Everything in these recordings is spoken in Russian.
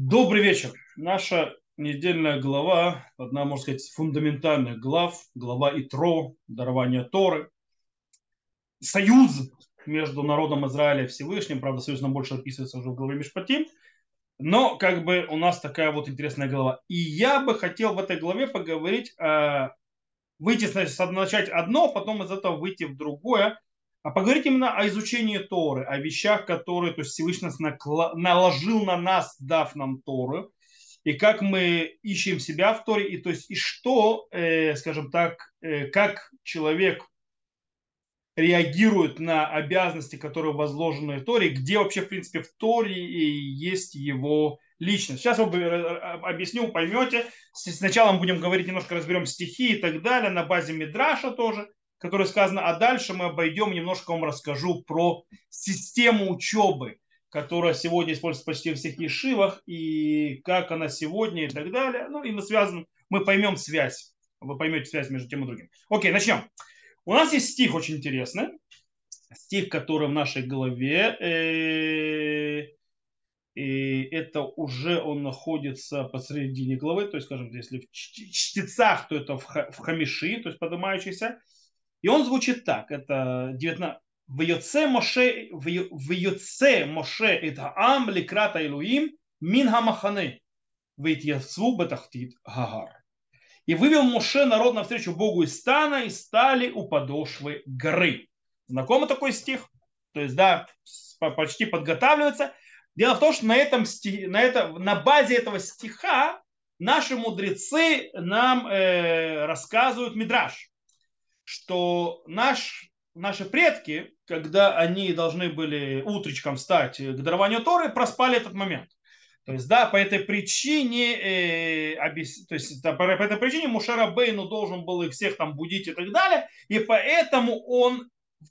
Добрый вечер. Наша недельная глава, одна, можно сказать, фундаментальных глав, глава Итро, дарование Торы, союз между народом Израиля и Всевышним, правда, союз нам больше описывается уже в главе Мишпатим, но как бы у нас такая вот интересная глава. И я бы хотел в этой главе поговорить, выйти, начать одно, потом из этого выйти в другое, а поговорить именно о изучении Торы, о вещах, которые то есть Всевышний наложил на нас, дав нам Тору, и как мы ищем себя в Торе, и то есть и что, э, скажем так, э, как человек реагирует на обязанности, которые возложены в Торе, где вообще, в принципе, в Торе есть его личность. Сейчас я э, объясню, поймете. Сначала мы будем говорить, немножко разберем стихи и так далее, на базе Мидраша тоже которое сказано, а дальше мы обойдем, немножко вам расскажу про систему учебы, которая сегодня используется почти во всех ешивах, и как она сегодня и так далее. Ну и мы связаны, мы поймем связь, вы поймете связь между тем и другим. Окей, начнем. У нас есть стих очень интересный, стих, который в нашей голове, э, и это уже он находится посередине главы, то есть, скажем, если в чтецах, то это в хамиши, то есть поднимающийся, и он звучит так, это 19... Вьоце Моше, вьоце Моше это ам ликрата Илуим мин хамахане вейтьяцву бетахтит гагар. И вывел Моше народ навстречу Богу из стана и стали у подошвы горы. Знакомый такой стих? То есть, да, почти подготавливается. Дело в том, что на, этом стих, на, это, на базе этого стиха наши мудрецы нам э, рассказывают мидраж что наш, наши предки, когда они должны были утречком встать к дарованию Торы, проспали этот момент. То есть, да, по этой причине, э, объяс... то есть, да, по, этой причине Мушара Бейну должен был их всех там будить и так далее, и поэтому он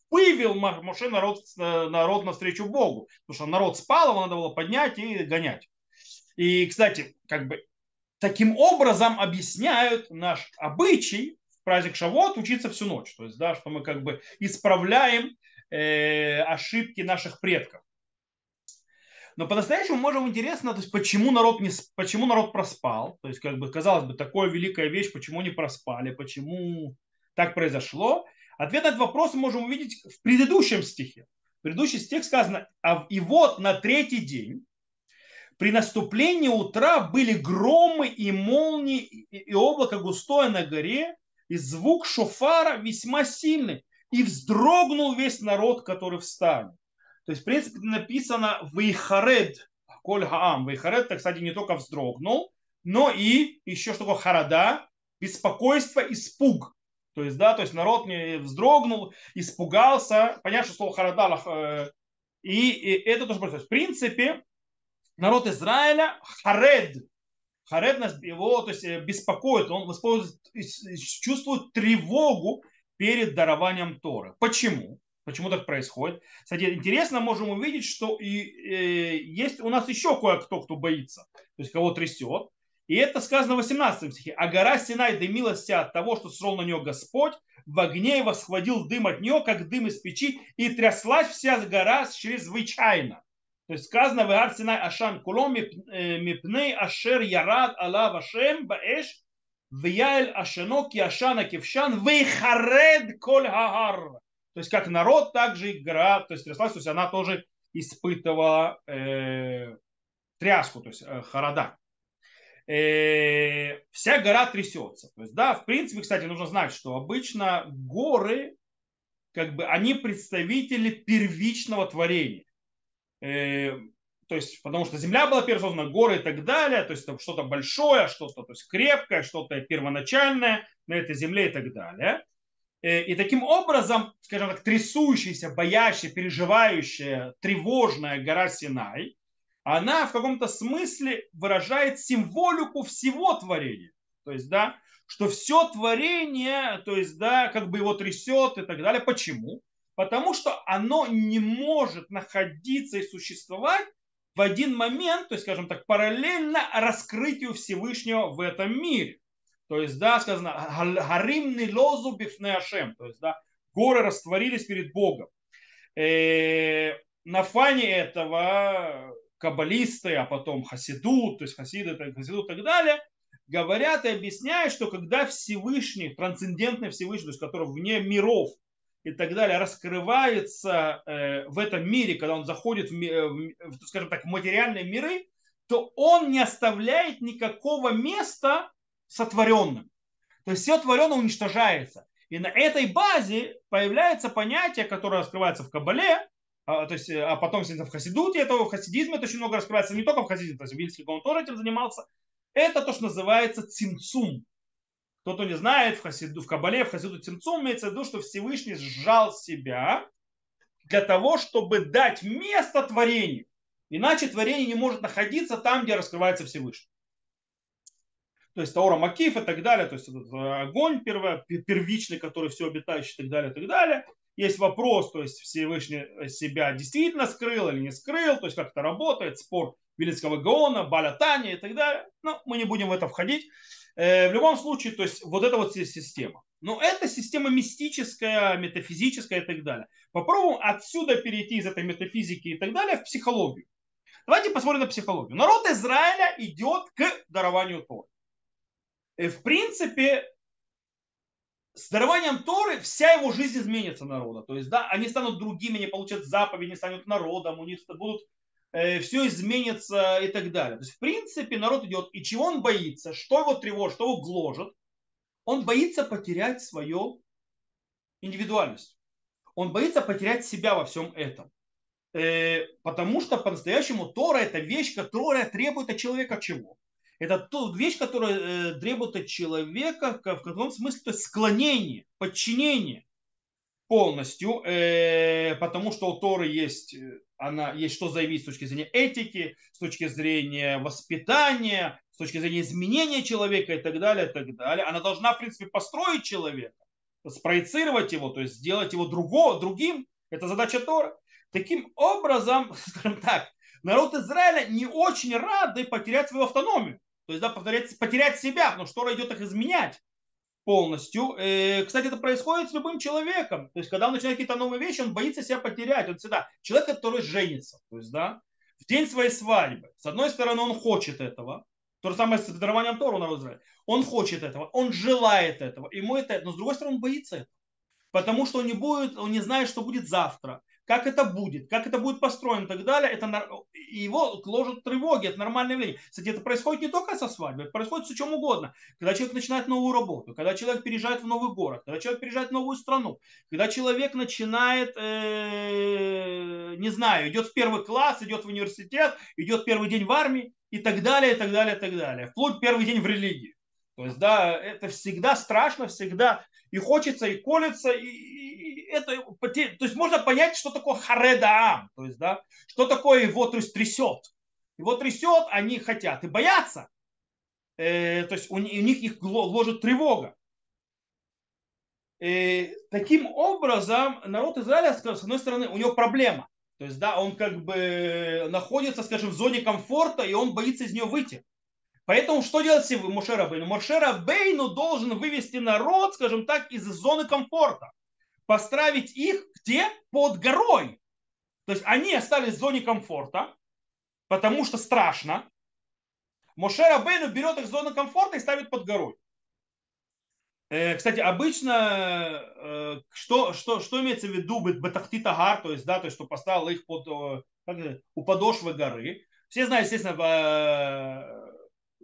вывел Моше народ, народ навстречу Богу, потому что народ спал, его надо было поднять и гонять. И, кстати, как бы таким образом объясняют наш обычай, праздник Шавот учиться всю ночь. То есть, да, что мы как бы исправляем э, ошибки наших предков. Но по-настоящему можем интересно, то есть почему народ, не, почему народ проспал. То есть, как бы, казалось бы, такая великая вещь, почему не проспали, почему так произошло. Ответ на этот вопрос мы можем увидеть в предыдущем стихе. В предыдущем стихе сказано, а и вот на третий день при наступлении утра были громы и молнии и облако густое на горе, и звук шофара весьма сильный. И вздрогнул весь народ, который встанет. То есть, в принципе, написано «Вейхаред коль хаам». Вейхаред, так, кстати, не только вздрогнул, но и еще что такое харада, беспокойство, испуг. То есть, да, то есть народ не вздрогнул, испугался. Понятно, что слово харада, э, и, и это тоже происходит. В принципе, народ Израиля харед, Харед его то есть, э, беспокоит, он чувствует тревогу перед дарованием Торы. Почему? Почему так происходит? Кстати, интересно, можем увидеть, что и, э, есть у нас еще кое-кто, кто боится, то есть кого трясет. И это сказано в 18 стихе. А гора Синай дымилась от того, что срол на нее Господь, в огне восхводил дым от нее, как дым из печи, и тряслась вся гора чрезвычайно. То есть сказано в Арсинай Ашан Кулом мипней Ашер Ярад Алав Ашем Баэш Вияэль Ашено Киашана Кевшан Вейхаред Коль Хагар. То есть как народ, также игра, то есть тряслась, то есть она тоже испытывала э, тряску, то есть э, харада. Э, вся гора трясется. То есть, да, в принципе, кстати, нужно знать, что обычно горы, как бы, они представители первичного творения. Э, то есть, потому что земля была первой создана, горы и так далее, то есть там что-то большое, что-то то есть крепкое, что-то первоначальное на этой земле и так далее. Э, и таким образом, скажем так, трясущаяся, боящая, переживающая, тревожная гора Синай, она в каком-то смысле выражает символику всего творения. То есть, да, что все творение, то есть, да, как бы его трясет и так далее. Почему? Потому что оно не может находиться и существовать в один момент, то есть, скажем так, параллельно раскрытию Всевышнего в этом мире. То есть, да, сказано, гаримный лозу бифне ашем, то есть, да, горы растворились перед Богом. Э, на фоне этого каббалисты, а потом хасиду, то есть хасиды, хасиду и так далее, говорят и объясняют, что когда Всевышний, трансцендентный Всевышний, то есть который вне миров и так далее, раскрывается э, в этом мире, когда он заходит в, в, скажем так, в материальные миры, то он не оставляет никакого места сотворенным. То есть все творенное уничтожается. И на этой базе появляется понятие, которое раскрывается в Кабале, а, то есть, а потом в Хасидуте, это в хасидизме очень много раскрывается, не только в хасидизме, то есть Вильский он тоже этим занимался. Это то, что называется цимцум. Кто-то не знает, в, хасиду, в Кабале, в Хасиду цимцум имеется в виду, что Всевышний сжал себя для того, чтобы дать место творению. Иначе творение не может находиться там, где раскрывается Всевышний то есть Таура Макиф и так далее, то есть этот огонь первый, первичный, который все обитающий и так далее, и так далее. Есть вопрос, то есть Всевышний себя действительно скрыл или не скрыл, то есть как это работает, спор Вилицкого Гаона, Балятани и так далее. Но мы не будем в это входить. Э, в любом случае, то есть вот эта вот система. Но это система мистическая, метафизическая и так далее. Попробуем отсюда перейти из этой метафизики и так далее в психологию. Давайте посмотрим на психологию. Народ Израиля идет к дарованию Торы. Э, в принципе, с дарованием Торы вся его жизнь изменится народа. То есть, да, они станут другими, они получат заповеди, не станут народом, у них будут все изменится и так далее. То есть, в принципе, народ идет, и чего он боится, что его тревожит, что его гложет, он боится потерять свою индивидуальность. Он боится потерять себя во всем этом. Э, потому что по-настоящему Тора это вещь, которая требует от человека чего? Это та вещь, которая э, требует от человека в каком смысле то есть склонение, подчинение полностью, э, потому что у Торы есть, э, она, есть что заявить с точки зрения этики, с точки зрения воспитания, с точки зрения изменения человека и так далее, и так далее. Она должна, в принципе, построить человека, спроецировать его, то есть сделать его другого, другим. Это задача Тора. Таким образом, скажем так, народ Израиля не очень рады потерять свою автономию. То есть, да, повторять, потерять себя, потому что Тора идет их изменять полностью. Э, кстати, это происходит с любым человеком. То есть, когда он начинает какие-то новые вещи, он боится себя потерять. Он всегда человек, который женится. То есть, да, в день своей свадьбы. С одной стороны, он хочет этого. То же самое с дарованием Тору на Израиле. Он хочет этого, он желает этого, ему это, но с другой стороны, он боится этого. Потому что он не будет, он не знает, что будет завтра как это будет, как это будет построено и так далее, это его ложат тревоги, это нормальное явление. Кстати, это происходит не только со свадьбой, это происходит с чем угодно. Когда человек начинает новую работу, когда человек переезжает в новый город, когда человек переезжает в новую страну, когда человек начинает, э, не знаю, идет в первый класс, идет в университет, идет первый день в армии и так далее, и так далее, и так далее. Вплоть первый день в религии. То есть, да, это всегда страшно, всегда и хочется, и колется, и, и это, то есть можно понять, что такое харедаам, то есть, да, что такое его, то есть, трясет. Его трясет, они хотят и боятся. Э, то есть у, у них их гложет тревога. И таким образом, народ Израиля, с одной стороны, у него проблема. То есть, да, он как бы находится, скажем, в зоне комфорта, и он боится из нее выйти. Поэтому что делать Моше Рабейну? Моше Рабейну должен вывести народ, скажем так, из зоны комфорта. Поставить их где? Под горой. То есть они остались в зоне комфорта, потому что страшно. Моше Рабейну берет их в зону комфорта и ставит под горой. Э, кстати, обычно э, что, что, что имеется в виду Бетахти Тагар, то есть, да, то есть, что поставил их под, э, как, у подошвы горы. Все знают, естественно,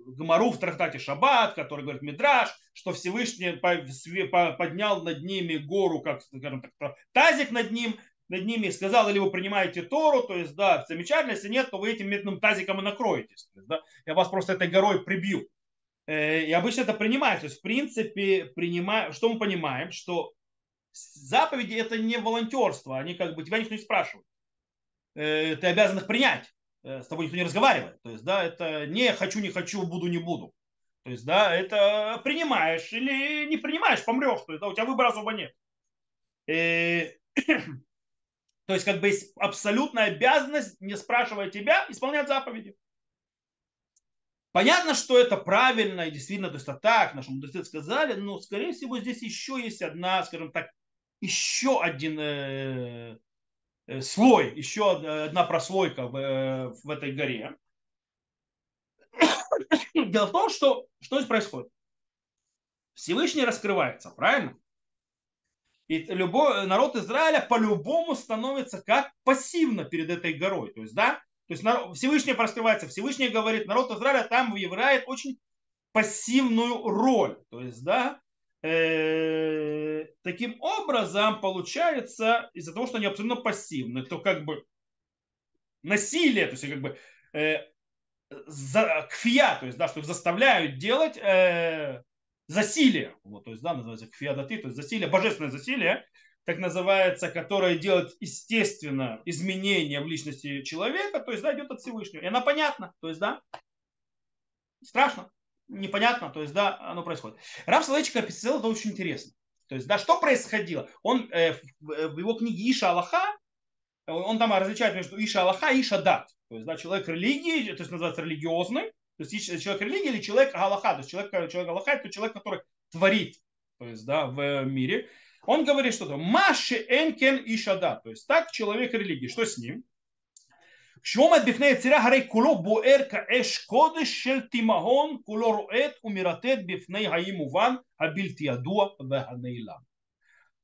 Гамару в трактате Шаббат, который говорит Мидраш, что Всевышний поднял над ними гору, как скажем так, тазик над ним, над ними сказал, или вы принимаете Тору, то есть, да, замечательно, если нет, то вы этим медным тазиком и накроетесь. есть, да, я вас просто этой горой прибью. Э, и обычно это принимают. То есть, в принципе, принимаем, что мы понимаем, что заповеди это не волонтерство, они как бы тебя никто не спрашивает. Э, ты обязан их принять. Э, с тобой никто не разговаривает. То есть, да, это не хочу, не хочу, буду, не буду. То есть, да, это принимаешь или не принимаешь, помрешь. То есть, да, у тебя выбора особо нет. И... То есть, как бы есть абсолютная обязанность, не спрашивая тебя, исполнять заповеди. Понятно, что это правильно и действительно, то есть это так, наши мудрецы сказали, но, скорее всего, здесь еще есть одна, скажем так, еще один э, слой, еще одна прослойка в, э, в этой горе. Дело в том, что что здесь происходит. Всевышний раскрывается, правильно? И любой народ Израиля по-любому становится как пассивно перед этой горой. То есть, да, то есть Всевышний раскрывается, Всевышний говорит, народ Израиля там выявляет очень пассивную роль. То есть, да, э, таким образом получается, из-за того, что они абсолютно пассивны, то как бы насилие, то есть как бы э, за, кфия, то есть, да, что их заставляют делать э, засилие, вот, то есть, да, называется кфия даты, то есть засилие, божественное засилие, так называется, которое делает естественно изменения в личности человека, то есть, да, идет от Всевышнего. И она понятна, то есть, да, страшно непонятно, то есть, да, оно происходит. Раб Соловейчик описал это очень интересно. То есть, да, что происходило? Он э, в, э, его книге Иша Аллаха, он там различает между Иша Аллаха и Иша Дат. То есть, да, человек религии, то есть называется религиозный, то есть человек религии или человек Аллаха. То есть человек, человек Аллаха это человек, который творит, то есть, да, в мире. Он говорит что-то. Маши энкен Иша Дат. То есть так человек религии. Что с ним? כשהוא עומד בפני יצירה הרי כולו בוער כאש קודש של תימהון כולו רועט ומרטט בפני האי מובן הבלתי ידוע והנעלם.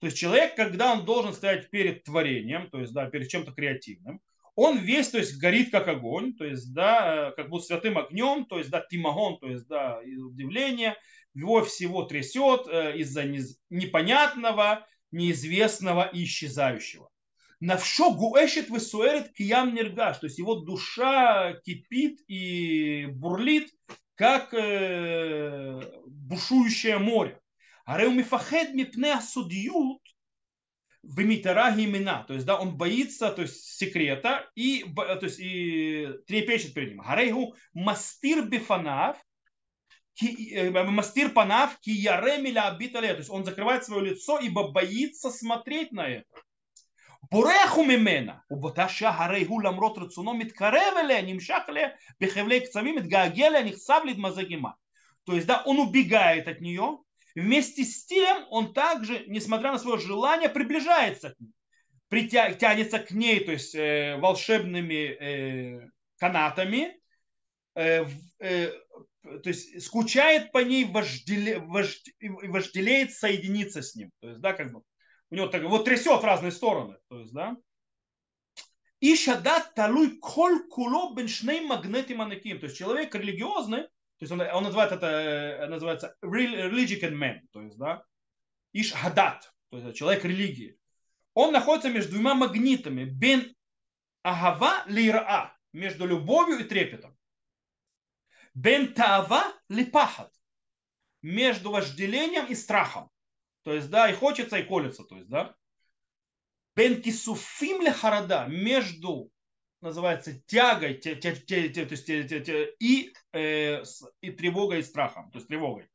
То есть человек, когда он должен стоять перед творением, то есть да, перед чем-то креативным, он весь, то есть горит как огонь, то есть да, как будто святым огнем, то есть да, тимагон, то есть да, удивление, его всего трясет э, из-за непонятного, неизвестного и исчезающего навшо гуэшет высуэрит киям нергаш, то есть его душа кипит и бурлит, как э, бушующее море. Ареу мифахед мипне судьют в имена, то есть да, он боится, то есть секрета и, то есть, и трепещет перед ним. Гарейгу мастир бифанав, э, мастир панав ки яремиля абитале, то есть он закрывает свое лицо, ибо боится смотреть на это. בורח הוא ממנה, ובאותה שעה הרי הוא למרות רצונו מתקרב אליה, נמשך אליה בחבלי קצבים, מתגעגע אליה, נחשף להתמזג עימה. То есть, да, он убегает от нее, вместе с тем он также, несмотря на свое желание, приближается к ней, притя... тянется к ней, то есть э, волшебными э, канатами, э, э, то есть скучает по ней, вожделе... вожд... вожделеет соединиться с ним. То есть, да, как бы у него так, вот трясет в разные стороны. То есть, да? И шадат талуй коль куло беншней магнетим анаким. То есть человек религиозный, то есть он, он называет это, э, называется religion man, то есть, да, иш хадат, то есть человек религии. Он находится между двумя магнитами, бен агава лира, между любовью и трепетом. Бен таава липахат, между вожделением и страхом. То есть, да, и хочется, и колется. То есть, да. Бен кисуфим харада между называется тягой, те, те, те, те, то те, те, те, и, э, и тревогой, и страхом, то есть тревогой.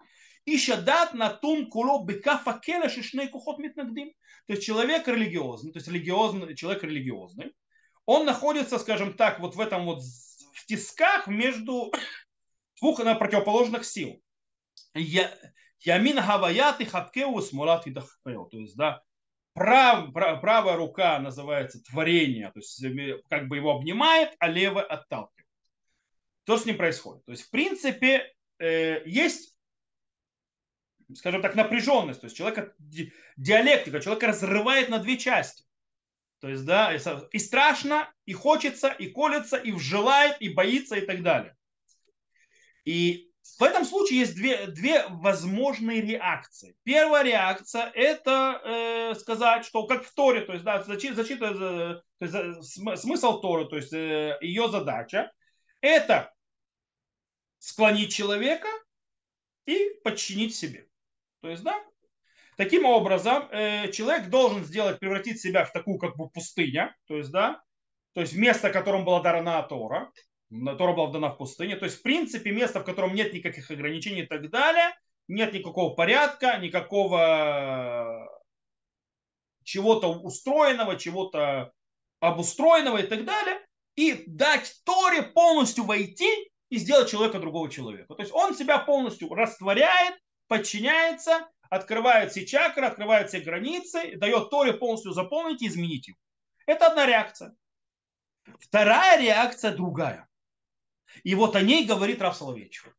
И шадат на тум куло бекафа келя шишней кухот митнагдим. То есть человек религиозный, то есть религиозный, человек религиозный, он находится, скажем так, вот в этом вот в тисках между двух на противоположных сил. Я, Ямин хаваят и хапкеу смолат видахпео. То есть, да, прав, прав, правая рука называется творение, то есть как бы его обнимает, а левая отталкивает. То, что с ним происходит. То есть, в принципе, э, есть, скажем так, напряженность. То есть, человека, диалектика, человека разрывает на две части. То есть, да, и страшно, и хочется, и колется, и вжелает, и боится, и так далее. И в этом случае есть две, две возможные реакции. Первая реакция это э, сказать, что как в Торе, то есть да, зачит, зачитывать, э, то есть, смысл Торы, то есть э, ее задача, это склонить человека и подчинить себе. То есть, да, таким образом э, человек должен сделать, превратить себя в такую как бы пустыня, то есть, да, то есть место, которым была дарана Тора, Тора была дана в пустыне. То есть, в принципе, место, в котором нет никаких ограничений и так далее, нет никакого порядка, никакого чего-то устроенного, чего-то обустроенного и так далее, и дать Торе полностью войти и сделать человека другого человека. То есть он себя полностью растворяет, подчиняется, открывает все чакры, открывает все границы, дает Торе полностью заполнить и изменить его. Это одна реакция. Вторая реакция другая. И вот о ней говорит Раф Соловейчик.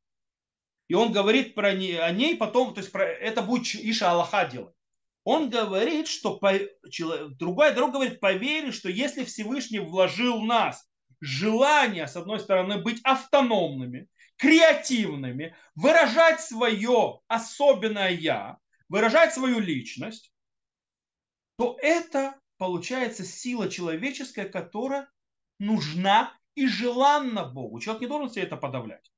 И он говорит про не, о ней потом, то есть про, это будет Иша Аллаха делать. Он говорит, что по, человек, другой друг говорит, поверь, что если Всевышний вложил нас желание, с одной стороны, быть автономными, креативными, выражать свое особенное я, выражать свою личность, то это получается сила человеческая, которая нужна и желанна Богу. Человек не должен себе это подавлять.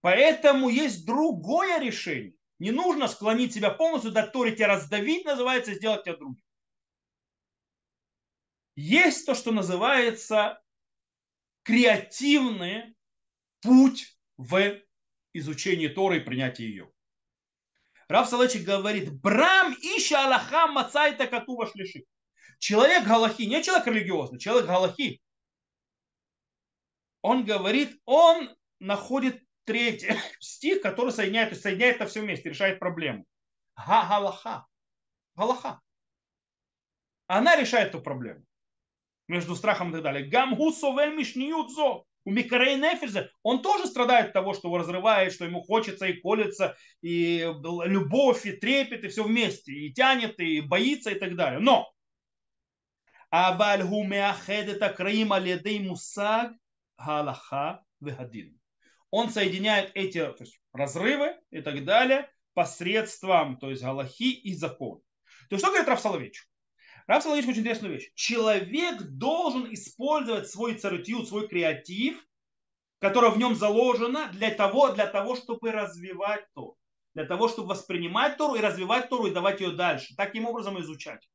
Поэтому есть другое решение. Не нужно склонить себя полностью до Торы, тебя раздавить, называется, сделать тебя другим. Есть то, что называется креативный путь в изучении Торы и принятии ее. Рав Салечик говорит, брам ища Аллаха мацайта катува шлиши. Человек Галахи, не человек религиозный, человек Галахи. Он говорит, он находит третий стих, который соединяет, то есть соединяет это все вместе, решает проблему. Га-галаха. Галаха. Она решает эту проблему между страхом и так далее. Гамгу мишниюдзо. У Микарей Нефельзе он тоже страдает от того, что его разрывает, что ему хочется и колется, и любовь, и трепет, и все вместе, и тянет, и боится, и так далее. Но Авальгу меахедета краим аледей мусаг галаха вегадин он соединяет эти есть, разрывы и так далее посредством, то есть Галахи и закон. То есть что говорит Раф Соловейчик? Раф Соловейчик очень интересную вещь. Человек должен использовать свой царутиют, свой креатив, который в нем заложено для того, для того, чтобы развивать то, для того, чтобы воспринимать Тору и развивать Тору и давать ее дальше. Таким образом изучать.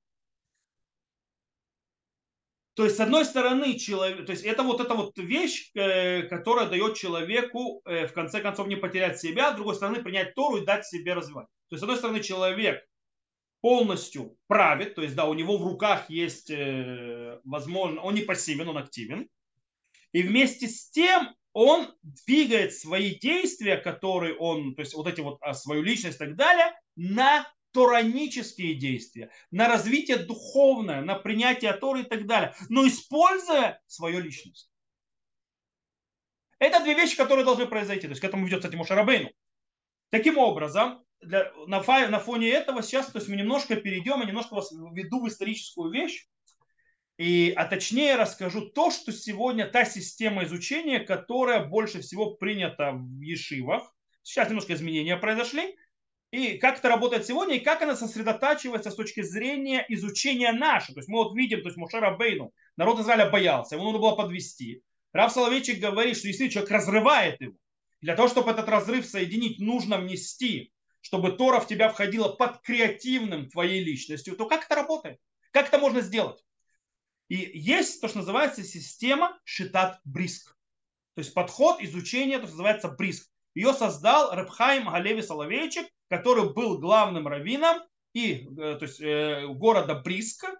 То есть, с одной стороны, человек, то есть это вот эта вот вещь, э, которая дает человеку э, в конце концов не потерять себя, с другой стороны, принять Тору и дать себе развивать. То есть, с одной стороны, человек полностью правит, то есть, да, у него в руках есть, э, возможно, он не пассивен, он активен. И вместе с тем он двигает свои действия, которые он, то есть вот эти вот а, свою личность и так далее, на торанические действия, на развитие духовное, на принятие Торы и так далее, но используя свою личность. Это две вещи, которые должны произойти. То есть к этому ведет, кстати, Мушарабейну. Таким образом, для, на, на фоне этого сейчас то есть мы немножко перейдем, я немножко вас введу в историческую вещь, и, а точнее расскажу то, что сегодня та система изучения, которая больше всего принята в Ешивах. Сейчас немножко изменения произошли, и как это работает сегодня, и как она сосредотачивается с точки зрения изучения нашего. То есть мы вот видим, то есть Мушера Бейну, народ Израиля боялся, его нужно было подвести. Рав Соловейчик говорит, что если человек разрывает его, для того, чтобы этот разрыв соединить, нужно внести, чтобы Тора в тебя входила под креативным твоей личностью, то как это работает? Как это можно сделать? И есть то, что называется система Шитат Бриск. То есть подход изучения, то, что называется Бриск. Ее создал Рабхайм Галеви Соловейчик, который был главным раввином и, э, то есть, э, города Бриска.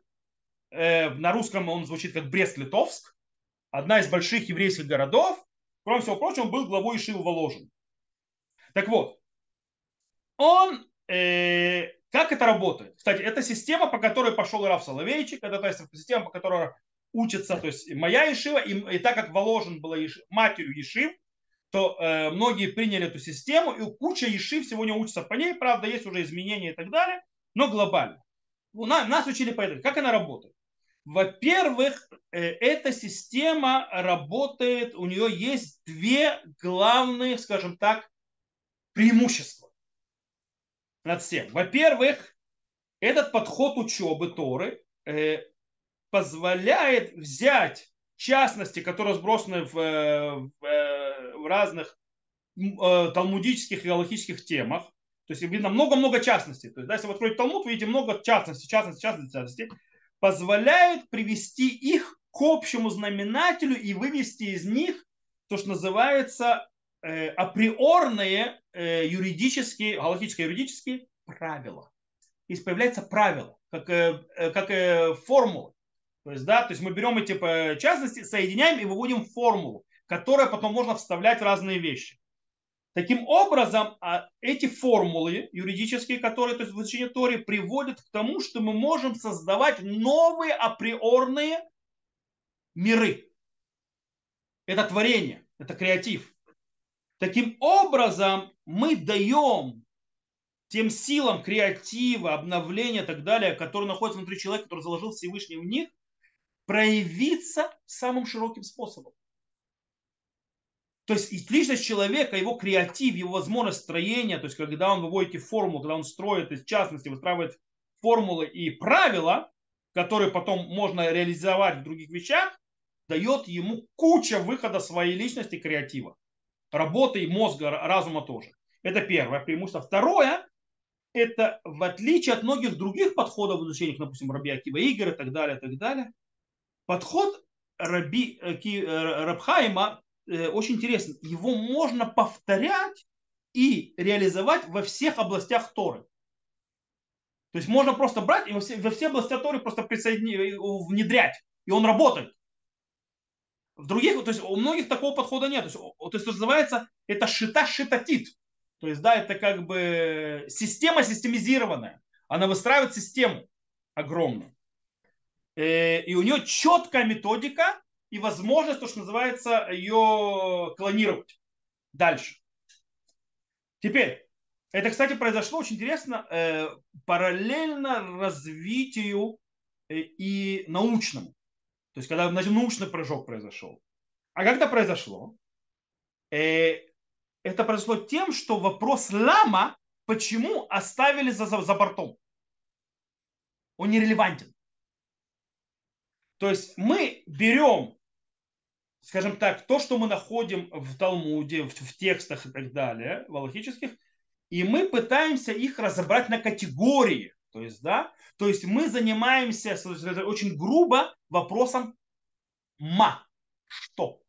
Э, на русском он звучит как Брест-Литовск. Одна из больших еврейских городов. Кроме всего прочего, он был главой Ишивы Воложен. Так вот, он, э, как это работает? Кстати, это система, по которой пошел Раф Соловейчик, это то есть, система, по которой учится, то есть моя Ишива, и, и так как Воложен была Ешив, матерью Ешив, то э, многие приняли эту систему, и куча ешив сегодня учатся по ней, правда, есть уже изменения и так далее, но глобально. У нас, нас учили по этой. Как она работает? Во-первых, э, эта система работает, у нее есть две главные, скажем так, преимущества над всем. Во-первых, этот подход учебы Торы э, позволяет взять частности, которые сбросаны в, э, в, э, в разных э, талмудических и галактических темах, то есть видно много-много частностей. То есть, да, если вы откроете Талмуд, вы видите много частностей, частностей, частностей, частностей, позволяет привести их к общему знаменателю и вывести из них то, что называется э, априорные э, юридические, галактические юридические правила. И появляется правило, как, э, как э, формула. То есть, да, то есть мы берем эти типа, частности, соединяем и выводим формулу, которая потом можно вставлять в разные вещи. Таким образом, а, эти формулы юридические, которые то есть в изучении Тори, приводят к тому, что мы можем создавать новые априорные миры. Это творение, это креатив. Таким образом, мы даем тем силам креатива, обновления и так далее, которые находятся внутри человека, который заложил Всевышний в них, проявиться самым широким способом. То есть личность человека, его креатив, его возможность строения, то есть когда он выводит эти формулы, когда он строит, в частности, выстраивает формулы и правила, которые потом можно реализовать в других вещах, дает ему куча выхода своей личности креатива. Работы и мозга, разума тоже. Это первое преимущество. Второе, это в отличие от многих других подходов в изучении, допустим, Раби Акива Игорь и так далее, и так далее, подход Раби, э, э, Рабхайма очень интересно. Его можно повторять и реализовать во всех областях Торы. То есть можно просто брать и во все, во все области Торы просто э, внедрять, и он работает. В других, то есть у многих такого подхода нет. То есть, то есть называется это шита шитатит. То есть, да, это как бы система системизированная. Она выстраивает систему огромную. Э, и у нее четкая методика, и возможность, то, что называется, ее клонировать дальше. Теперь, это, кстати, произошло очень интересно э, параллельно развитию э, и научному. То есть, когда значит, научный прыжок произошел. А как это произошло? Э, это произошло тем, что вопрос лама, почему оставили за, за, за бортом. Он нерелевантен. То есть мы берем скажем так, то, что мы находим в Талмуде, в, в текстах и так далее, в аллахических, и мы пытаемся их разобрать на категории. То есть, да, то есть мы занимаемся очень грубо вопросом ма, что.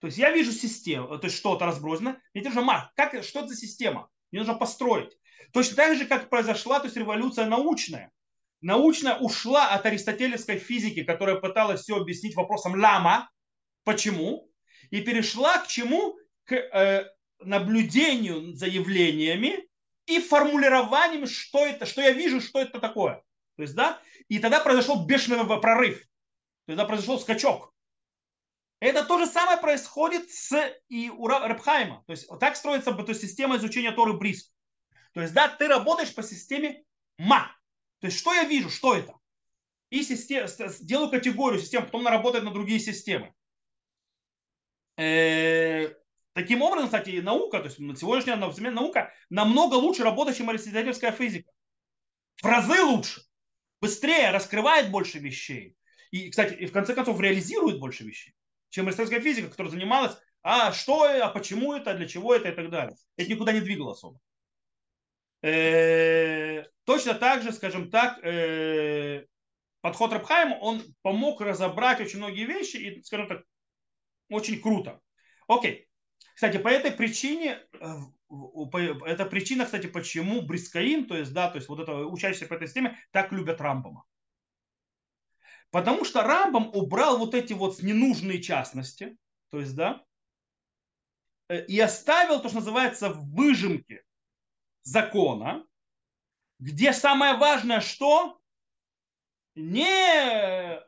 То есть я вижу систему, то есть что-то разбросано, мне нужно ма, как, что это за система, мне нужно построить. Точно так же, как произошла то есть революция научная научно ушла от аристотелевской физики, которая пыталась все объяснить вопросом лама, почему, и перешла к чему? К э, наблюдению за явлениями и формулированием, что это, что я вижу, что это такое. То есть, да, и тогда произошел бешеный прорыв. Тогда произошел скачок. Это то же самое происходит с и у Рабхайма. То есть так строится то есть, система изучения Торы Брис. То есть, да, ты работаешь по системе ма. То есть, что я вижу, что это? И систем, делаю категорию систем, потом она работает на другие системы. Э, таким образом, кстати, наука, то есть сегодняшняя наука намного лучше работает, чем аристотелевская физика. В разы лучше, быстрее, раскрывает больше вещей. И, кстати, и в конце концов реализирует больше вещей, чем аристотельская физика, которая занималась, а что, а почему это, для чего это и так далее. Это никуда не двигало особо. Э, точно так же, скажем так, э, подход Рабхайма, он помог разобрать очень многие вещи и, скажем так, очень круто. Окей. Кстати, по этой причине, э, это причина, кстати, почему Брискаим, то есть, да, то есть вот это учащиеся по этой системе, так любят Рамбама. Потому что Рамбам убрал вот эти вот ненужные частности, то есть, да, и оставил то, что называется выжимки закона, где самое важное, что не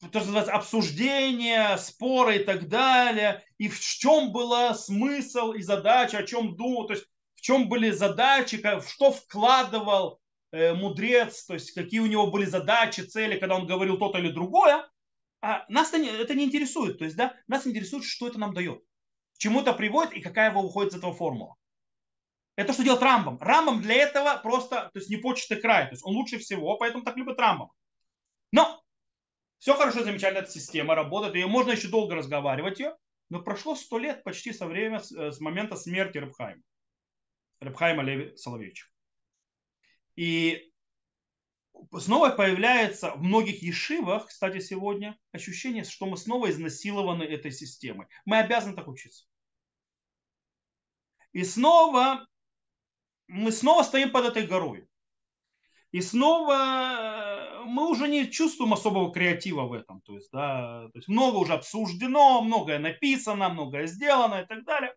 то, что называется, обсуждение, споры и так далее, и в чем был смысл и задача, о чем думал, то есть в чем были задачи, в что вкладывал э, мудрец, то есть какие у него были задачи, цели, когда он говорил то-то или другое, а нас это не, это не интересует, то есть да, нас интересует, что это нам дает, к чему это приводит и какая выходит из этого формула. Это то, что делает Рамбом. Рамбом для этого просто, то есть не почтый край. То есть он лучше всего, поэтому так любит Рамбом. Но все хорошо, замечательно, эта система работает, и можно еще долго разговаривать ее, но прошло сто лет почти со времени, с момента смерти Рыбхайма. Рыбхайма Леви Соловейчика. И снова появляется в многих ешивах, кстати, сегодня, ощущение, что мы снова изнасилованы этой системой. Мы обязаны так учиться. И снова мы снова стоим под этой горой. И снова э, мы уже не чувствуем особого креатива в этом. То есть, да, то есть много уже обсуждено, многое написано, многое сделано и так далее.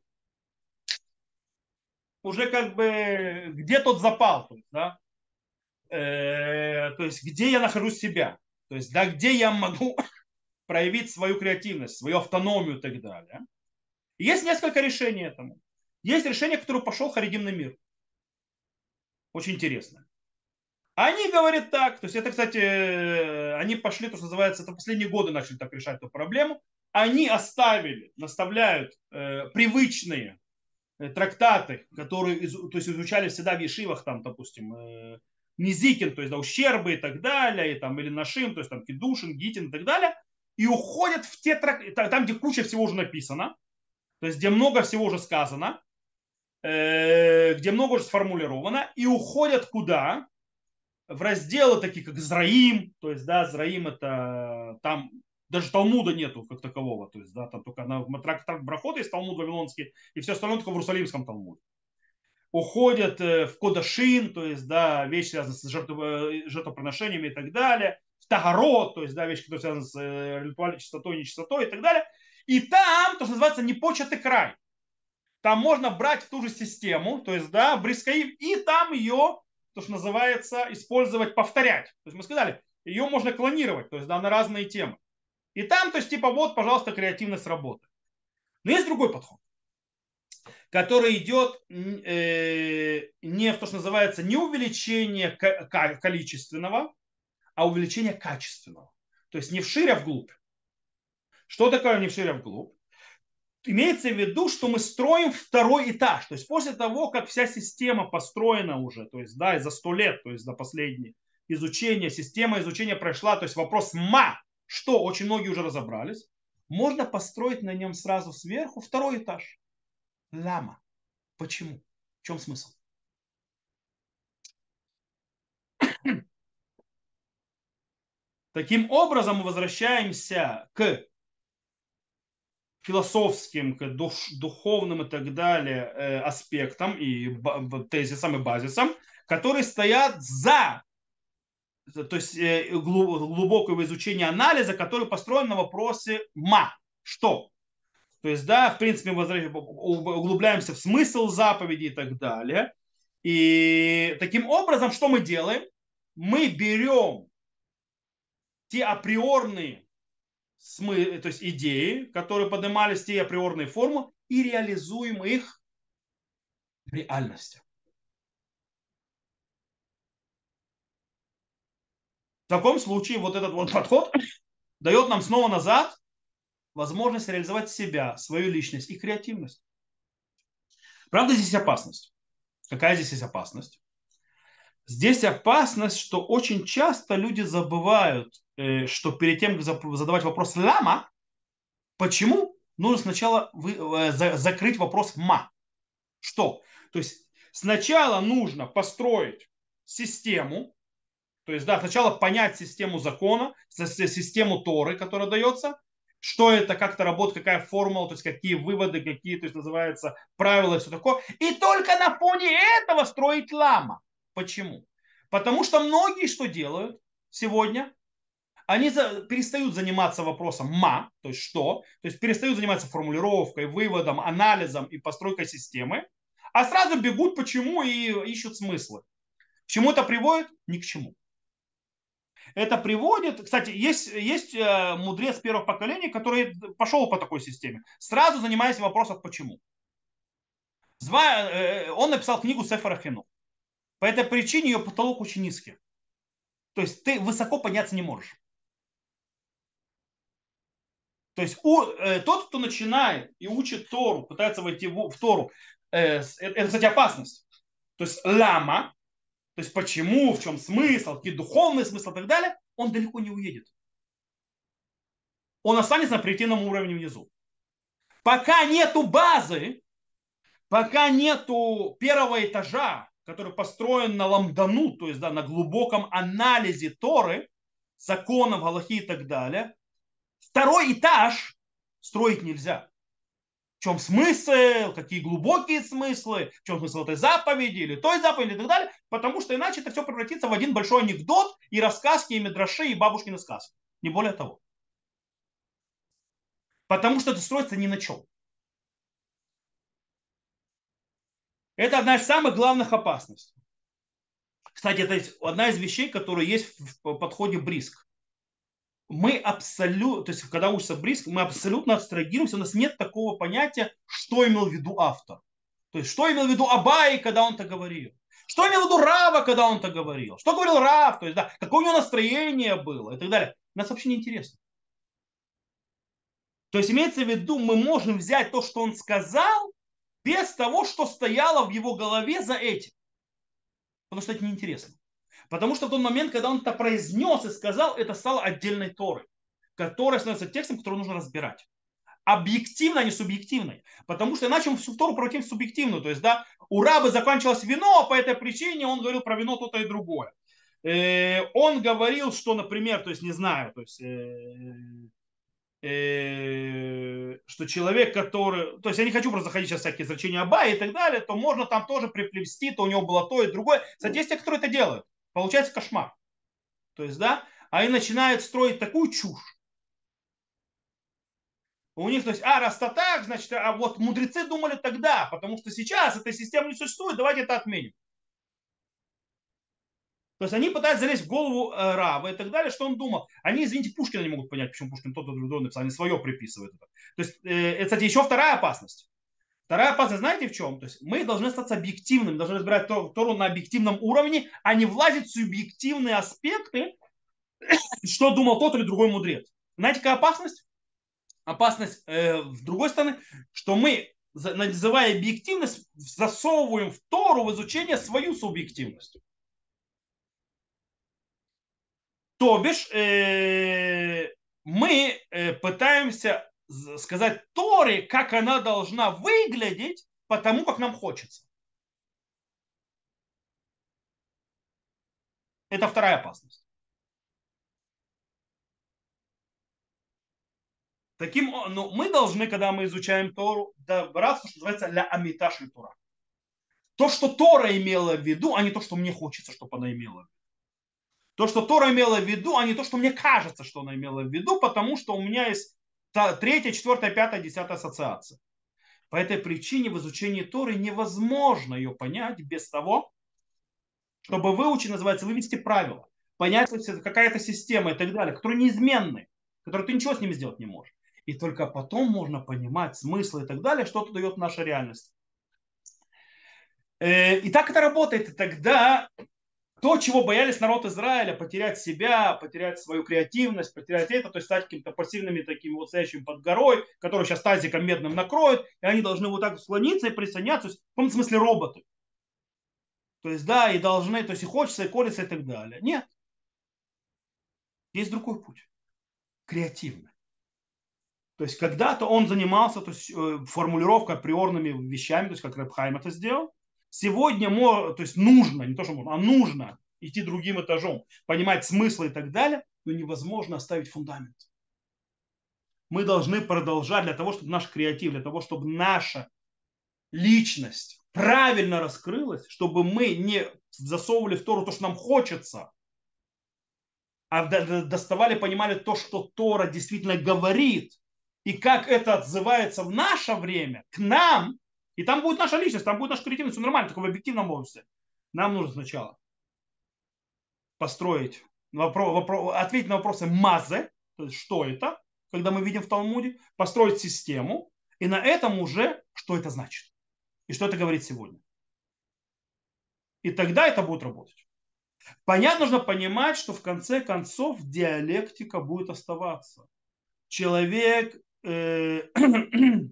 уже как бы где тот запал, то есть, да, э, то есть где я нахожусь себя, то есть да, где я могу проявить свою креативность, свою автономию и так далее. Есть несколько решений этому. Есть решение, которое пошел Харидимный мир. Очень интересно. Они говорят так, то есть это, кстати, э, они пошли, то, что называется, это последние годы начали так решать эту проблему. Они оставили, наставляют э, привычные э, трактаты, которые то есть, изучали всегда в Ешивах, там, допустим, э, Низикин, то есть да, ущербы и так далее, и, там, или Нашим, то есть там Кедушин, Гитин и так далее, и уходят в те трактаты, там, где куча всего уже написано, то есть где много всего уже сказано, где много уже сформулировано, и уходят куда? в разделы такие, как Зраим, то есть, да, Зраим это там даже Талмуда нету как такового, то есть, да, там только на трактат Брахот есть Талмуд Вавилонский, и все остальное только в Иерусалимском Талмуде. Уходят э, в Кодашин, то есть, да, вещи связанные с э, жертвоприношениями и так далее, в Тагарот, то есть, да, вещи, которые связаны с э, ритуальной чистотой, нечистотой и так далее. И там, то, что называется, непочатый край. Там можно брать ту же систему, то есть, да, Брискаим, и там ее то, что называется, использовать, повторять. То есть мы сказали, ее можно клонировать, то есть да, на разные темы. И там, то есть типа вот, пожалуйста, креативность работы. Но есть другой подход, который идет э, не в то, что называется, не увеличение количественного, а увеличение качественного. То есть не вширь, а вглубь. Что такое не вширь, а вглубь? Имеется в виду, что мы строим второй этаж. То есть после того, как вся система построена уже, то есть да, за сто лет, то есть за последние изучения, система изучения прошла, то есть вопрос ма, что очень многие уже разобрались, можно построить на нем сразу сверху второй этаж. Лама. Почему? В чем смысл? Таким образом мы возвращаемся к философским, душ, духовным и так далее э, аспектам и тезисам и базисам, которые стоят за то есть э, глубокого изучения анализа, который построен на вопросе ма, что. То есть, да, в принципе, мы углубляемся в смысл заповеди и так далее. И таким образом, что мы делаем? Мы берем те априорные смы, то есть идеи, которые поднимались те априорные формы, и реализуем их в реальности. В таком случае вот этот вот подход дает нам снова назад возможность реализовать себя, свою личность и креативность. Правда, здесь опасность. Какая здесь есть опасность? Здесь опасность, что очень часто люди забывают, э, что перед тем, как задавать вопрос «лама», почему, нужно сначала э, закрыть вопрос «ма». Что? То есть сначала нужно построить систему, то есть, да, сначала понять систему закона, систему Торы, которая дается, что это, как это работает, какая формула, то есть какие выводы, какие, то есть называется, правила и все такое. И только на фоне этого строить лама. Почему? Потому что многие что делают сегодня? Они за, перестают заниматься вопросом ма, то есть что, то есть перестают заниматься формулировкой, выводом, анализом и постройкой системы, а сразу бегут почему и ищут смыслы. К чему это приводит? Ни к чему. Это приводит, кстати, есть, есть э, мудрец первого поколения, который пошел по такой системе, сразу занимаясь вопросом почему. Э, он написал книгу Сефара Хину. По этой причине ее потолок очень низкий. То есть ты высоко подняться не можешь. То есть у, э, тот, кто начинает и учит Тору, пытается войти в, в Тору, э, это, кстати, опасность. То есть лама, то есть почему, в чем смысл, какие духовные смыслы и так далее, он далеко не уедет. Он останется на притинном уровне внизу. Пока нету базы, пока нету первого этажа, который построен на ламдану, то есть да, на глубоком анализе Торы, законов, Галахи и так далее, второй этаж строить нельзя. В чем смысл, какие глубокие смыслы, в чем смысл этой заповеди или той заповеди и так далее, потому что иначе это все превратится в один большой анекдот и рассказки, и медраши, и бабушкины сказки. Не более того. Потому что это строится ни на чем. Это одна из самых главных опасностей. Кстати, это одна из вещей, которые есть в подходе Бриск. Мы абсолютно, то есть когда учится Бриск, мы абсолютно абстрагируемся, у нас нет такого понятия, что имел в виду автор. То есть, что имел в виду Абай, когда он так говорил. Что имел в виду Рава, когда он так говорил. Что говорил Рав, то есть, да, какое у него настроение было и так далее. Нас вообще не интересно. То есть имеется в виду, мы можем взять то, что он сказал, без того, что стояло в его голове за этим. Потому что это неинтересно. Потому что в тот момент, когда он это произнес и сказал, это стало отдельной Торой, которая становится текстом, который нужно разбирать. Объективно, а не субъективной. Потому что иначе мы всю Тору превратим в субъективную. То есть, да, у раба закончилось вино, а по этой причине он говорил про вино то-то и другое. Э, он говорил, что, например, то есть, не знаю, то есть, Э, что человек, который, то есть я не хочу просто заходить сейчас всякие значения Аба и так далее, то можно там тоже приплести, то у него было то и другое. Кстати, есть те, которые это делают. Получается кошмар. То есть, да, они начинают строить такую чушь. У них, то есть, а, раз то так, значит, а вот мудрецы думали тогда, потому что сейчас эта система не существует, давайте это отменим. То есть они пытаются залезть в голову э, Рава и так далее, что он думал. Они, извините, Пушкина не могут понять, почему Пушкин тот, другой написал, они свое приписывают. Это. То есть, э, это, кстати, еще вторая опасность. Вторая опасность, знаете в чем? То есть мы должны остаться объективными, должны разбирать Тору на объективном уровне, а не влазить в субъективные аспекты, что думал тот или другой мудрец. Знаете, какая опасность? Опасность э, с другой стороны, что мы, называя объективность, засовываем в Тору в изучение свою субъективность. То бишь, э, мы э, пытаемся сказать Торе, как она должна выглядеть, потому как нам хочется. Это вторая опасность. Таким, ну, мы должны, когда мы изучаем Тору, добраться, что называется, ля амиташи Тора. То, что Тора имела в виду, а не то, что мне хочется, чтобы она имела в виду. То, что Тора имела в виду, а не то, что мне кажется, что она имела в виду, потому что у меня есть третья, четвертая, пятая, десятая ассоциация. По этой причине в изучении Торы невозможно ее понять без того, чтобы выучить, называется, вывести правила, понять какая-то система и так далее, которые неизменны, которые ты ничего с ними сделать не можешь. И только потом можно понимать смысл и так далее, что это дает наша реальность. Э, и так это работает. И тогда то, чего боялись народ Израиля, потерять себя, потерять свою креативность, потерять это, то есть стать каким-то пассивными такими вот стоящим под горой, который сейчас тазиком медным накроют, и они должны вот так склониться и присоединяться, то есть, в том смысле роботы. То есть, да, и должны, то есть и хочется, и колется, и так далее. Нет. Есть другой путь. Креативный. То есть когда-то он занимался то есть, э, формулировкой априорными вещами, то есть как Рэбхайм это сделал, Сегодня то есть нужно, не то, что можно, а нужно идти другим этажом, понимать смысл и так далее, но невозможно оставить фундамент. Мы должны продолжать для того, чтобы наш креатив, для того, чтобы наша личность правильно раскрылась, чтобы мы не засовывали в Тору то, что нам хочется, а доставали, понимали то, что Тора действительно говорит, и как это отзывается в наше время к нам, и там будет наша личность, там будет наша креативность, все нормально, только в объективном области. Нам нужно сначала построить, вопрос, вопрос, ответить на вопросы мазе, то есть что это, когда мы видим в Талмуде, построить систему, и на этом уже, что это значит, и что это говорит сегодня. И тогда это будет работать. Понятно, нужно понимать, что в конце концов диалектика будет оставаться. Человек э,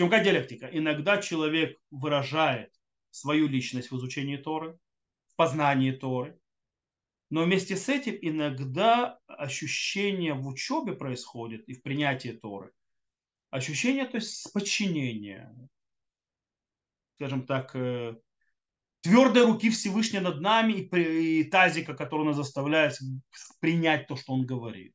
Причем какая диалектика? Иногда человек выражает свою личность в изучении Торы, в познании Торы, но вместе с этим иногда ощущение в учебе происходит и в принятии Торы. Ощущение, то есть подчинения, скажем так, э, твердой руки Всевышнего над нами и, и тазика, который нас заставляет принять то, что он говорит.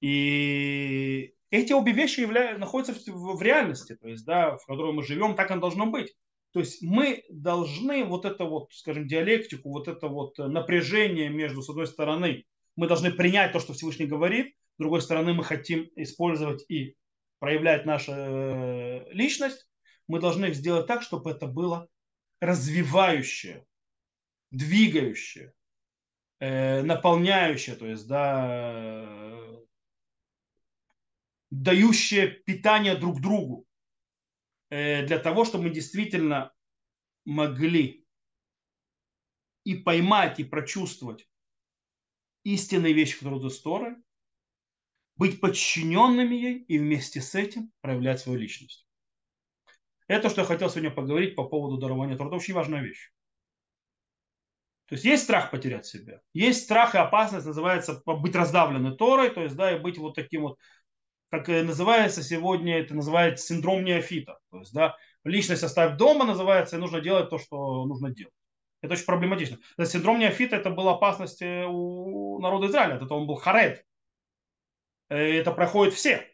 И эти обе вещи являются, находятся в, в реальности, то есть, да, в которой мы живем, так оно должно быть. То есть мы должны вот это вот, скажем, диалектику, вот это вот напряжение между, с одной стороны, мы должны принять то, что Всевышний говорит, с другой стороны, мы хотим использовать и проявлять нашу э, личность, мы должны сделать так, чтобы это было развивающее, двигающее, э, наполняющее, то есть, да, дающее питание друг другу, э, для того, чтобы мы действительно могли и поймать, и прочувствовать истинные вещи, которые идут Торы, быть подчиненными ей и вместе с этим проявлять свою личность. Это, что я хотел сегодня поговорить по поводу дарования. Это очень важная вещь. То есть есть страх потерять себя. Есть страх и опасность, называется быть раздавленным Торой, то есть, да, и быть вот таким вот, как называется сегодня, это называется синдром неофита. То есть, да, личность оставь дома называется, и нужно делать то, что нужно делать. Это очень проблематично. Синдром неофита это была опасность э, у народа Израиля. Это он был харет. Э, это проходит все.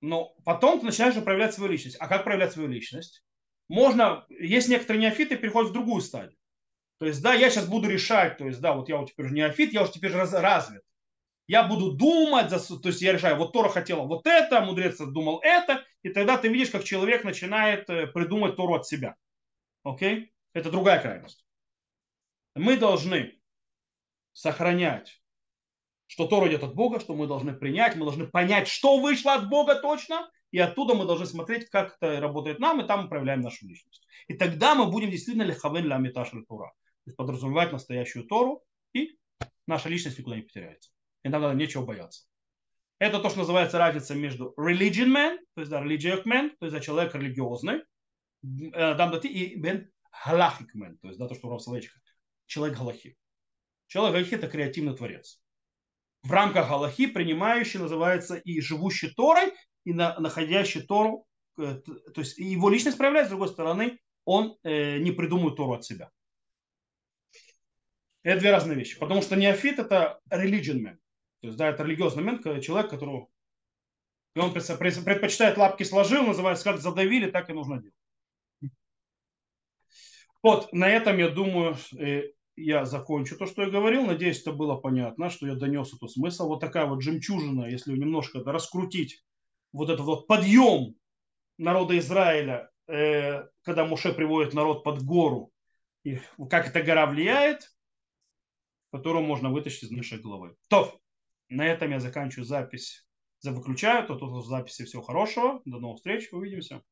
Но потом ты начинаешь проявлять свою личность. А как проявлять свою личность? Можно, есть некоторые неофиты, переходят в другую стадию. То есть, да, я сейчас буду решать, то есть, да, вот я вот теперь уже неофит, я уже теперь раз, развит. Я буду думать, то есть я решаю, вот Тора хотела вот это, мудрец думал это, и тогда ты видишь, как человек начинает э, придумать Тору от себя. Окей? Это другая крайность. Мы должны сохранять что Тора идет от Бога, что мы должны принять, мы должны понять, что вышло от Бога точно, и оттуда мы должны смотреть, как это работает нам, и там мы проявляем нашу личность. И тогда мы будем действительно лихавен ля меташ Тура. То есть подразумевать настоящую Тору, и наша личность никуда не потеряется. И нам надо нечего бояться. Это то, что называется разница между religion man, то есть да, religious man, то есть да, человек религиозный, э, и бен halakhic man, то есть да, то, что словечко, человек галахи. Человек галахи это креативный творец в рамках Галахи, принимающий, называется и живущий Торой, и на, находящий Тору, э, то есть его личность проявляется, с другой стороны, он э, не придумывает Тору от себя. Это две разные вещи. Потому что неофит это religion man. То есть, да, это религиозный мент, человек, которого и он предпочитает лапки сложил, называется, как задавили, так и нужно делать. Вот, на этом, я думаю, э, я закончу то, что я говорил. Надеюсь, это было понятно, что я донес эту смысл. Вот такая вот жемчужина, если немножко раскрутить вот этот вот подъем народа Израиля, э, когда Муше приводит народ под гору, и как эта гора влияет, которую можно вытащить из нашей головы. То, на этом я заканчиваю запись. Выключаю, то тут в записи всего хорошего. До новых встреч, увидимся.